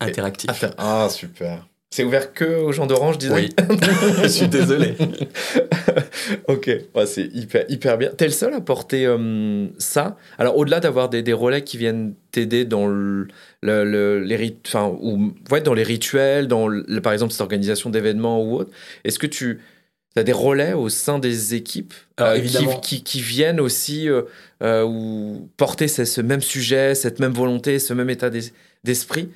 interactif. Attends. Ah, super. C'est ouvert que aux gens d'Orange, design Oui, je suis désolé. ok, ouais, c'est hyper, hyper bien. T'es le seul à porter euh, ça? Alors, au-delà d'avoir des, des relais qui viennent t'aider dans le, le- le- les, rit- enfin, ou, ouais, dans les rituels, dans, le- par exemple, cette organisation d'événements ou autre, est-ce que tu as des relais au sein des équipes Alors, euh, qui, qui, qui viennent aussi euh, euh, ou porter ce, ce même sujet, cette même volonté, ce même état d'es- d'esprit?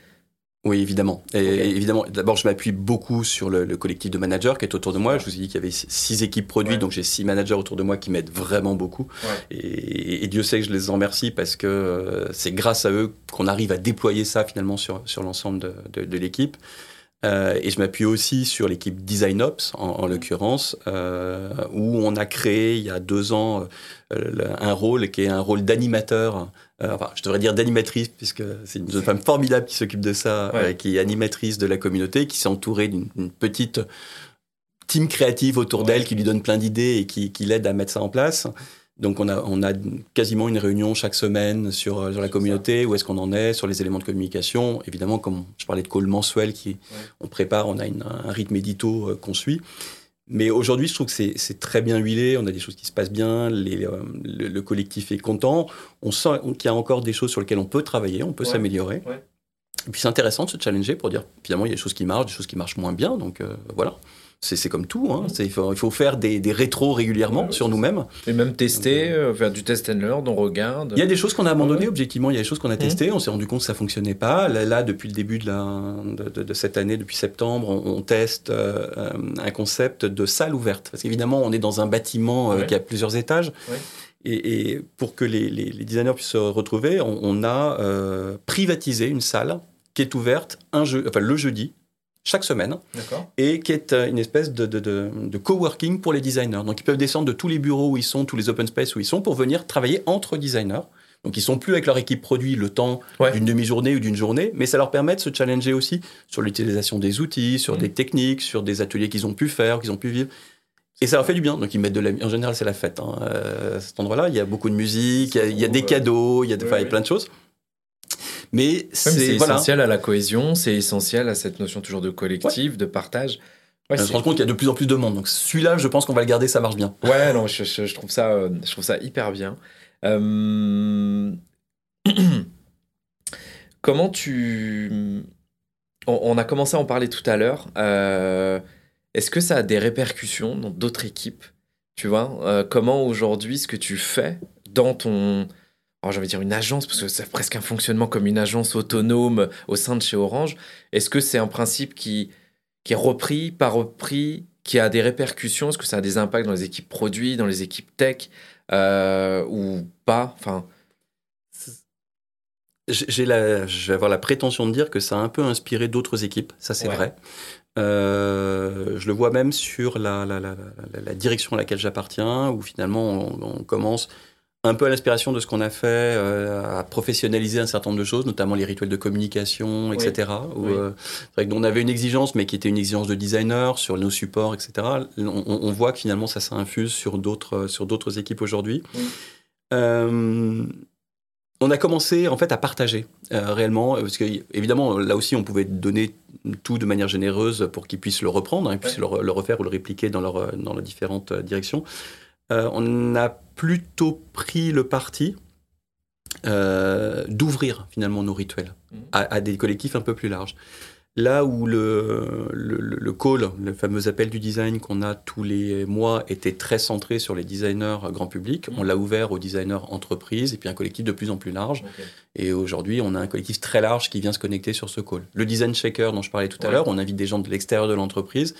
Oui, évidemment. Et, évidemment, d'abord, je m'appuie beaucoup sur le, le collectif de managers qui est autour de moi. Je vous ai dit qu'il y avait six- équipes produits, Ouais. donc j'ai six managers autour de moi qui m'aident vraiment beaucoup. Ouais. Et, et Dieu sait que je les en remercie parce que euh, c'est grâce à eux qu'on arrive à déployer ça finalement sur, sur l'ensemble de, de- de l'équipe. Euh, et je m'appuie aussi sur l'équipe Design Ops, en, en l'occurrence, euh, où on a créé il y a deux ans euh, un rôle qui est un rôle d'animateur. Euh, enfin, je devrais dire d'animatrice, puisque c'est une jeune femme formidable qui s'occupe de ça, Ouais. euh, qui est animatrice de la communauté, qui s'est entourée d'une petite team créative autour Ouais. d'elle, qui lui donne plein d'idées et qui, qui l'aide à mettre ça en place. Donc on a, on a quasiment une réunion chaque semaine sur, euh, sur la communauté, où est-ce qu'on en est, sur les éléments de communication. Évidemment, comme je parlais de call mensuel, qui, on prépare, on a une- un rythme édito euh, qu'on suit. Mais aujourd'hui, je trouve que c'est très bien huilé, on a des choses qui se passent bien, les, euh, le, le collectif est content, on sent qu'il y a encore des choses sur lesquelles on peut travailler, on peut Ouais. s'améliorer. Ouais. Et puis c'est intéressant de se challenger pour dire, finalement, il y a des choses qui marchent, des choses qui marchent moins bien, donc euh, voilà. C'est comme tout, hein. C'est- il, faut, il faut faire des, des rétros régulièrement Ouais, sur nous-mêmes. Et même tester, euh, faire du test and learn, on regarde. Il y a des choses qu'on a abandonnées, Ouais. Objectivement. Il y a des choses qu'on a testées. On s'est rendu compte que ça fonctionnait pas. Là, là, depuis le début de, la, de, de- de cette année, depuis septembre, on, on teste euh, euh, un concept de salle ouverte. Parce qu'évidemment, on est dans un bâtiment euh, Ouais. qui a plusieurs étages. Et, et pour que les, les- les designers puissent se retrouver, on, on a euh, privatisé une salle qui est ouverte un jeu, enfin, le jeudi, chaque semaine D'accord. et qui est euh, une espèce de, de, de- de coworking pour les designers. Donc ils peuvent descendre de tous les bureaux où ils sont, tous les open space où ils sont, pour venir travailler entre designers. Donc ils sont plus avec leur équipe produit le temps Ouais. d'une demi-journée ou d'une journée, mais ça leur permet de se challenger aussi sur l'utilisation des outils, sur Mhm. des techniques, sur des ateliers qu'ils ont pu faire, qu'ils ont pu vivre. Et ça leur fait du bien. Donc ils mettent de la... En général, c'est la fête. hein. Euh, à cet endroit-là, il y a beaucoup de musique, il y a, il y a des cadeaux, il y a, de- enfin, il y a plein de choses. Mais c'est voilà. essentiel à la cohésion, c'est essentiel à cette notion toujours de collectif, de partage. Ouais, On se c'est- rend compte qu'il y a de plus en plus de monde. Donc celui-là, je pense qu'on va le garder, ça marche bien. Ouais, non, je, je- je trouve ça, euh, je trouve ça hyper bien. Euh, Comment tu... On, on a commencé à en parler tout à l'heure. Euh, Est-ce que ça a des répercussions dans d'autres équipes? Tu vois, Euh, comment aujourd'hui ce que tu fais dans ton... Alors j'allais dire une agence, parce que c'est presque un fonctionnement comme une agence autonome au sein de chez Orange. Est-ce que c'est un principe qui, qui est repris, pas repris, qui a des répercussions? Est-ce que ça a des impacts dans les équipes produits, dans les équipes tech euh, ou pas? Enfin, J'ai la, je vais avoir la prétention de dire que ça a un peu inspiré d'autres équipes, ça c'est Ouais. vrai. Euh, je le vois même sur la, la, la, la- la direction à laquelle j'appartiens, où finalement on, on commence un peu à l'inspiration de ce qu'on a fait, euh, à professionnaliser un certain nombre de choses, notamment les rituels de communication, etc. Où, Oui. euh, vrai que on avait une exigence, mais qui était une exigence de designer sur nos supports, etc. On, voit que finalement ça s'infuse sur d'autres sur d'autres équipes aujourd'hui. Oui. Euh, on a commencé en fait à partager euh, réellement, parce que évidemment là aussi on pouvait donner tout de manière généreuse pour qu'ils puissent le reprendre, hein, ils puissent Ouais. le, re- le refaire ou le répliquer dans, leur, dans les différentes euh, directions. Euh, on a plutôt pris le parti euh, d'ouvrir finalement nos rituels Mhm. à, à des collectifs un peu plus larges. Là où le, le, call, le fameux appel du design qu'on a tous les mois, était très centré sur les designers grand public, Mhm. on l'a ouvert aux designers entreprises et puis un collectif de plus en plus large. Et aujourd'hui, on a un collectif très large qui vient se connecter sur ce call. Le design shaker dont je parlais tout à l'heure, on invite des gens de l'extérieur de l'entreprise,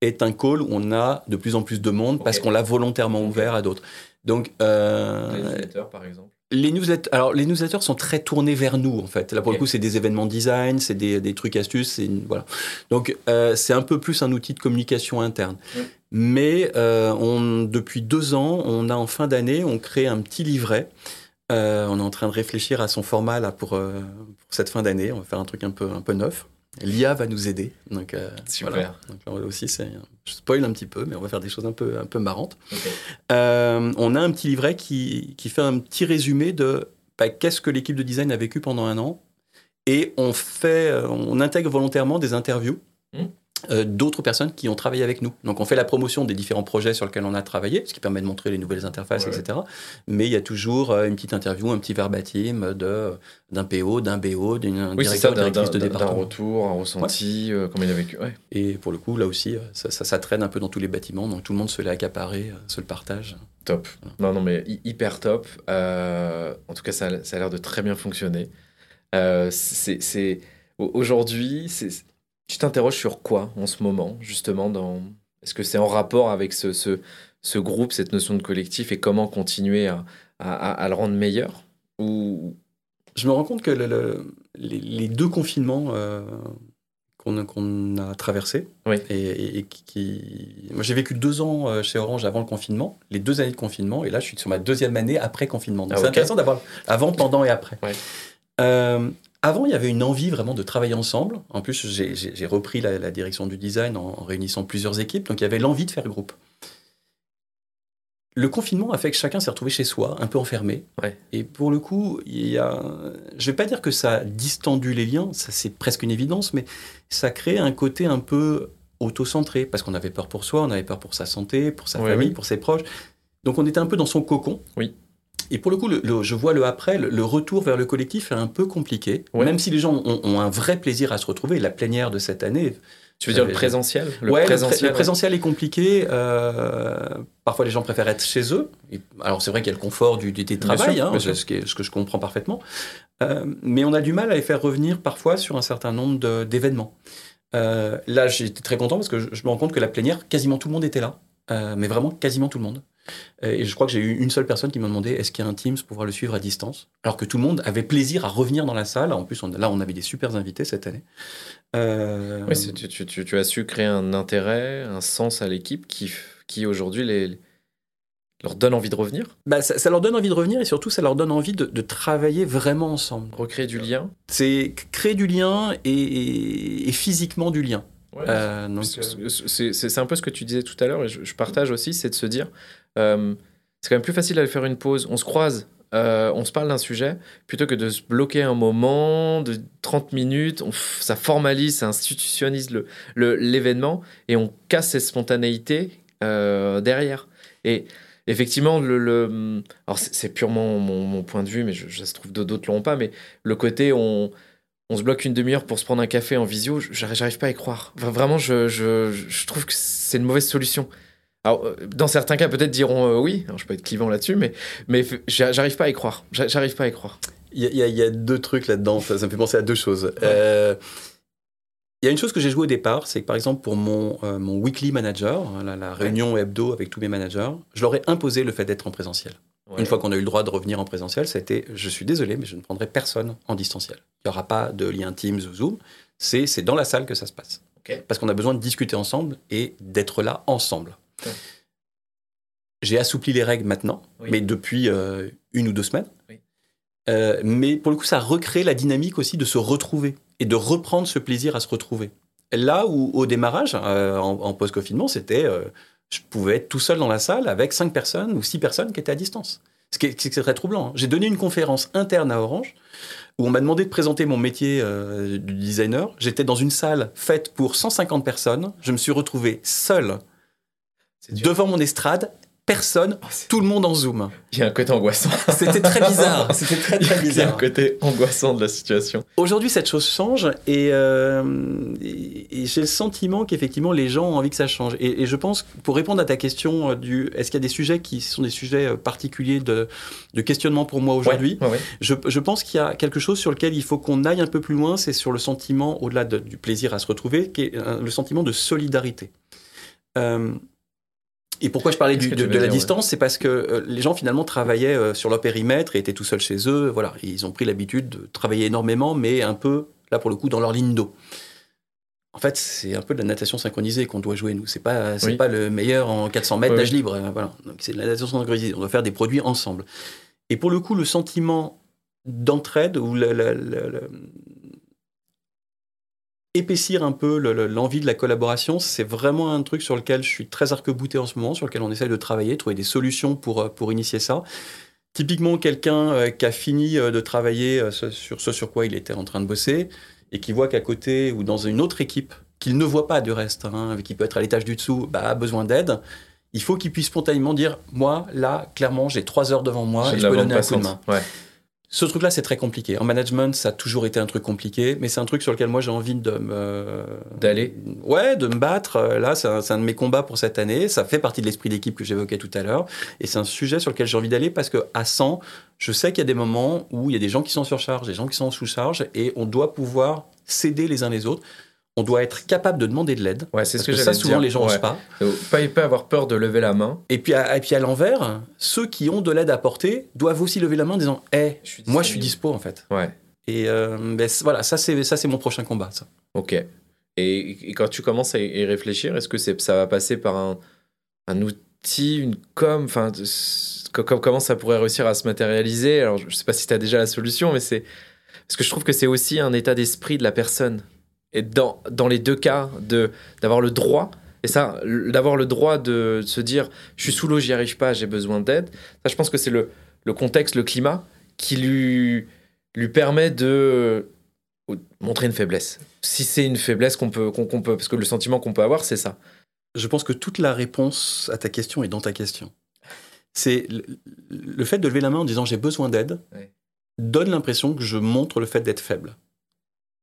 est un call où on a de plus en plus de monde parce qu'on l'a volontairement ouvert à d'autres. Donc, euh, les newsletters, par exemple. les newsletters, alors les newsletters sont très tournés vers nous en fait. Là pour le coup, c'est des événements design, c'est des, des, trucs astuces, c'est voilà. Donc euh, c'est un peu plus un outil de communication interne. Mais euh, on, depuis deux ans, on a en fin d'année, on crée un petit livret. On est en train de réfléchir à son format là pour, pour cette fin d'année. On va faire un truc un peu un peu neuf. L'IA va nous aider. Donc, Super. Donc là aussi, c'est, je spoil un petit peu, mais on va faire des choses un peu, un peu marrantes. Euh, on a un petit livret qui, qui fait un petit résumé de bah, qu'est-ce que l'équipe de design a vécu pendant un an. Et on, fait, on intègre volontairement des interviews. Mmh. Euh, d'autres personnes qui ont travaillé avec nous. Donc on fait la promotion des différents projets sur lesquels on a travaillé, ce qui permet de montrer les nouvelles interfaces, etc. Mais il y a toujours euh, une petite interview, un petit verbatim de d'un PO, d'un BO, d'un oui, directeur, ça, directrice de département. D'un retour, un ressenti, euh, comment il a vécu. Et pour le coup, là aussi, ça, ça, traîne un peu dans tous les bâtiments, donc tout le monde se l'est accaparé, se le partage. Top. Non, non, mais hyper top. en tout cas, ça, ça a l'air de très bien fonctionner. c'est aujourd'hui, c'est tu t'interroges sur quoi en ce moment, justement dans... Est-ce que c'est en rapport avec ce, ce, ce, groupe, cette notion de collectif, et comment continuer à, à, à le rendre meilleur? Ou... Je me rends compte que le, les, deux confinements euh, qu'on a traversés, oui. et, qui... Moi, j'ai vécu deux ans euh, chez Orange avant le confinement, les deux années de confinement, et là, je suis sur ma deuxième année après confinement. Donc, ah, c'est intéressant d'avoir avant, pendant et après. Ouais. Euh, avant, il y avait une envie vraiment de travailler ensemble. En plus, j'ai repris la, direction du design en, réunissant plusieurs équipes, donc il y avait l'envie de faire groupe. Le confinement a fait que chacun s'est retrouvé chez soi, un peu enfermé. Et pour le coup, il y a... je ne vais pas dire que ça a distendu les liens, ça c'est presque une évidence, mais ça crée un côté un peu auto-centré, parce qu'on avait peur pour soi, on avait peur pour sa santé, pour sa famille, pour ses proches. Donc on était un peu dans son cocon. Oui. Et pour le coup, je vois le après, le, retour vers le collectif est un peu compliqué. Même si les gens ont, un vrai plaisir à se retrouver, la plénière de cette année. Tu veux dire le présentiel le, présentiel, le, présentiel est compliqué. Euh, parfois, les gens préfèrent être chez eux. alors, c'est vrai qu'il y a le confort du, du, travail, hein, ce, ce, que je comprends parfaitement. Euh, mais on a du mal à les faire revenir parfois sur un certain nombre d'événements. Euh, là, j'étais très content parce que je, je, me rends compte que la plénière, quasiment tout le monde était là. mais vraiment, quasiment tout le monde. Et je crois que j'ai eu une seule personne qui m'a demandé est-ce qu'il y a un Teams pour pouvoir le suivre à distance? Alors que tout le monde avait plaisir à revenir dans la salle. En plus, là, on avait des super invités cette année. Euh... Oui, tu, tu, tu, as su créer un intérêt, un sens à l'équipe qui, qui aujourd'hui les, leur donne envie de revenir? Bah, ça, leur donne envie de revenir et surtout ça leur donne envie de, de travailler vraiment ensemble. Recréer du lien? C'est créer du lien et, et physiquement du lien. Euh, euh, c'est un peu ce que tu disais tout à l'heure et je, partage aussi, c'est de se dire, euh, c'est quand même plus facile d'aller faire une pause, on se croise, on se parle d'un sujet, plutôt que de se bloquer un moment de 30 minutes, ça formalise, ça institutionnise l'événement le, et on casse cette spontanéité derrière. Et effectivement, le, le c'est purement mon, point de vue, mais je, se trouve d'autres l'ont pas, mais le côté on on se bloque une demi-heure pour se prendre un café en visio, j'arrive pas à y croire. vraiment, je, trouve que c'est une mauvaise solution. Alors, euh, dans certains cas, peut-être diront euh, oui, alors, je peux être clivant là-dessus, mais, mais j'arrive pas à y croire. J'arrive pas à y croire. Il y, y, a deux trucs là-dedans, ça, me fait penser à deux choses. Euh, il y a une chose que j'ai joué au départ, c'est que par exemple pour mon, mon weekly manager, hein, la, réunion hebdo avec tous mes managers, je leur ai imposé le fait d'être en présentiel. Une fois qu'on a eu le droit de revenir en présentiel, c'était je suis désolé, mais je ne prendrai personne en distanciel. Il n'y aura pas de lien Teams ou Zoom. C'est dans la salle que ça se passe. Parce qu'on a besoin de discuter ensemble et d'être là ensemble. J'ai assoupli les règles maintenant, mais depuis euh, une ou deux semaines. Euh, mais pour le coup, ça recrée la dynamique aussi de se retrouver et de reprendre ce plaisir à se retrouver. Là où au démarrage, euh, en, en post-confinement, c'était je pouvais être tout seul dans la salle avec cinq personnes ou six personnes qui étaient à distance. Ce qui est, très troublant. Hein. J'ai donné une conférence interne à Orange où on m'a demandé de présenter mon métier euh, de designer. J'étais dans une salle faite pour 150 personnes. Je me suis retrouvé seul devant mon estrade personne, oh, tout le monde en Zoom. Il y a un côté angoissant. C'était très bizarre. C'était très, très bizarre. Il y a un côté angoissant de la situation. Aujourd'hui, cette chose change et, euh, j'ai le sentiment qu'effectivement, les gens ont envie que ça change. Et, je pense, pour répondre à ta question euh, du est-ce qu'il y a des sujets qui sont des sujets euh, particuliers de, de questionnement pour moi aujourd'hui, je, je, pense qu'il y a quelque chose sur lequel il faut qu'on aille un peu plus loin, c'est sur le sentiment, au-delà du plaisir à se retrouver, qui est le sentiment de solidarité. Et pourquoi je parlais de, la distance C'est parce que euh, les gens finalement travaillaient euh, sur leur périmètre et étaient tout seuls chez eux. Voilà, ils ont pris l'habitude de travailler énormément, mais un peu, là pour le coup, dans leur ligne d'eau. En fait, c'est un peu de la natation synchronisée qu'on doit jouer, nous. C'est pas, c'est pas le meilleur en 400 mètres d'âge libre. Hein, voilà. Donc, c'est de la natation synchronisée. On doit faire des produits ensemble. Et pour le coup, le sentiment d'entraide ou la, épaissir un peu l'envie de la collaboration, c'est vraiment un truc sur lequel je suis très arc-bouté en ce moment, sur lequel on essaie de travailler, trouver des solutions pour, euh, pour initier ça. Typiquement, quelqu'un euh, qui a fini euh, de travailler sur ce sur quoi il était en train de bosser et qui voit qu'à côté ou dans une autre équipe, qu'il ne voit pas du reste, hein, qui peut être à l'étage du dessous, bah, a besoin d'aide, il faut qu'il puisse spontanément dire Moi, là, clairement, j'ai trois heures devant moi et je peux donner un coup de main. Ce truc-là, c'est très compliqué. En management, ça a toujours été un truc compliqué, mais c'est un truc sur lequel moi j'ai envie de me. D'aller Ouais, de me battre. Là, c'est un, un, de mes combats pour cette année. Ça fait partie de l'esprit d'équipe que j'évoquais tout à l'heure. Et c'est un sujet sur lequel j'ai envie d'aller parce qu'à 100, je sais qu'il y a des moments où il y a des gens qui sont en surcharge, des gens qui sont en sous-charge, et on doit pouvoir s'aider les uns les autres on doit être capable de demander de l'aide. Ouais, c'est ce que, que ça, souvent, les gens n'osent pas. Pas, pas avoir peur de lever la main. Et puis, à, et puis à l'envers, ceux qui ont de l'aide à apporter doivent aussi lever la main en disant hey, moi, je suis dispo, en fait. Ouais. Et euh, ben, voilà, ça, c'est, mon prochain combat. Ça. Ok. Et, quand tu commences à y réfléchir, est-ce que ça va passer par un, un outil, une com enfin, Comment ça pourrait réussir à se matérialiser? Alors, je sais pas si tu as déjà la solution, mais c'est. Parce que je trouve que c'est aussi un état d'esprit de la personne et dans, dans les deux cas, de, d'avoir le droit, et ça, d'avoir le droit de se dire je suis sous l'eau, j'y arrive pas, j'ai besoin d'aide, ça, je pense que c'est le, le contexte, le climat qui lui, lui permet de montrer une faiblesse. Si c'est une faiblesse qu'on peut, qu'on, peut, parce que le sentiment qu'on peut avoir, c'est ça. Je pense que toute la réponse à ta question est dans ta question. C'est le, fait de lever la main en disant j'ai besoin d'aide donne l'impression que je montre le fait d'être faible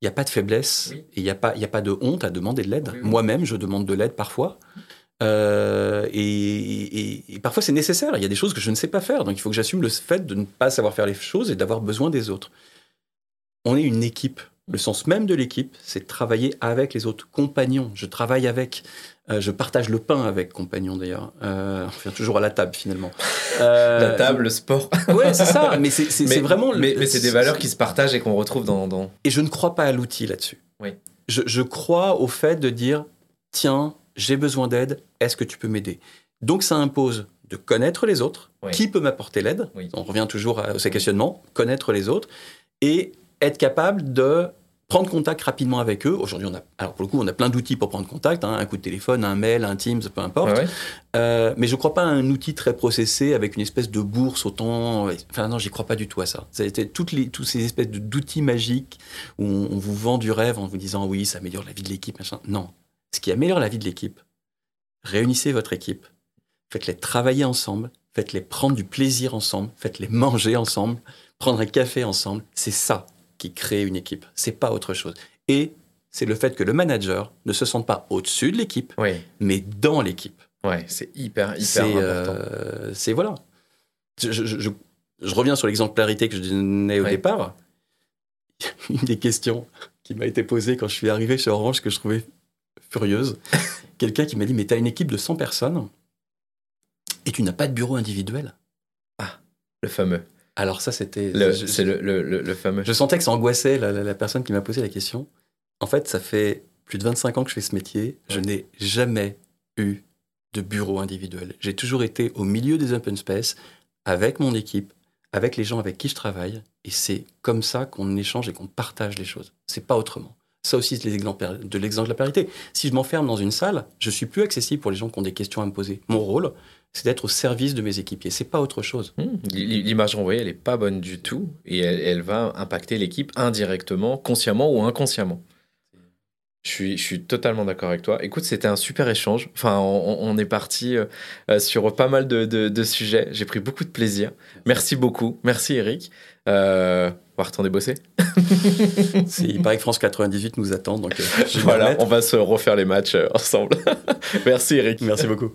il n'y a pas de faiblesse et il n'y a, pas, a pas de honte à demander de l'aide. Moi-même, je demande de l'aide parfois. Euh, et, parfois, c'est nécessaire. Il y a des choses que je ne sais pas faire. Donc, il faut que j'assume le fait de ne pas savoir faire les choses et d'avoir besoin des autres. On est une équipe. Le sens même de l'équipe, c'est de travailler avec les autres compagnons. Je travaille avec. Euh, je partage le pain avec compagnons d'ailleurs. Euh, on vient toujours à la table finalement. Euh, la table, le sport. ouais, c'est ça. Mais c'est vraiment. Mais, mais c'est des valeurs qui se partagent et qu'on retrouve dans, dans, Et je ne crois pas à l'outil là-dessus. Oui. Je, je, crois au fait de dire tiens, j'ai besoin d'aide. Est-ce que tu peux m'aider? Donc ça impose de connaître les autres. Qui peut m'apporter l'aide? On revient toujours à ces questionnements. Connaître les autres et être capable de prendre contact rapidement avec eux. Aujourd'hui, on a, alors pour le coup, on a plein d'outils pour prendre contact, hein, un coup de téléphone, un mail, un Teams, peu importe. Euh, mais je ne crois pas à un outil très processé avec une espèce de bourse autant. Enfin non, j'y crois pas du tout à ça. C'était toutes les, tous ces espèces d'outils magiques où on, vous vend du rêve en vous disant oui, ça améliore la vie de l'équipe, machin. Non, ce qui améliore la vie de l'équipe, réunissez votre équipe, faites-les travailler ensemble, faites-les prendre du plaisir ensemble, faites-les manger ensemble, prendre un café ensemble. C'est ça qui crée une équipe. C'est pas autre chose. Et c'est le fait que le manager ne se sente pas au-dessus de l'équipe, mais dans l'équipe. Ouais, c'est hyper, hyper important. c'est voilà. Je, reviens sur l'exemplarité que je donnais au départ. Une des questions qui m'a été posée quand je suis arrivé chez Orange que je trouvais furieuse. Quelqu'un qui m'a dit Mais tu as une équipe de 100 personnes et tu n'as pas de bureau individuel. Ah, le fameux. Alors ça, c'était... C'est le, fameux... Je sentais que ça angoissait la, personne qui m'a posé la question. En fait, ça fait plus de 25 ans que je fais ce métier. Je n'ai jamais eu de bureau individuel. J'ai toujours été au milieu des open space, avec mon équipe, avec les gens avec qui je travaille. Et c'est comme ça qu'on échange et qu'on partage les choses. C'est pas autrement. Ça aussi, c'est de l'exemplarité. Si je m'enferme dans une salle, je suis plus accessible pour les gens qui ont des questions à me poser. Mon rôle, c'est d'être au service de mes équipiers. C'est pas autre chose. Hmm. L'image renvoyée, elle est pas bonne du tout et elle, va impacter l'équipe indirectement, consciemment ou inconsciemment. Je suis, je suis totalement d'accord avec toi. Écoute, c'était un super échange. Enfin, on, est parti euh, sur pas mal de, de, sujets. J'ai pris beaucoup de plaisir. Merci beaucoup. Merci Eric. Euh, on va retourner bosser. il paraît que France 98 nous attend. Donc, euh, voilà, on va se refaire les matchs ensemble. Merci Eric. Merci beaucoup.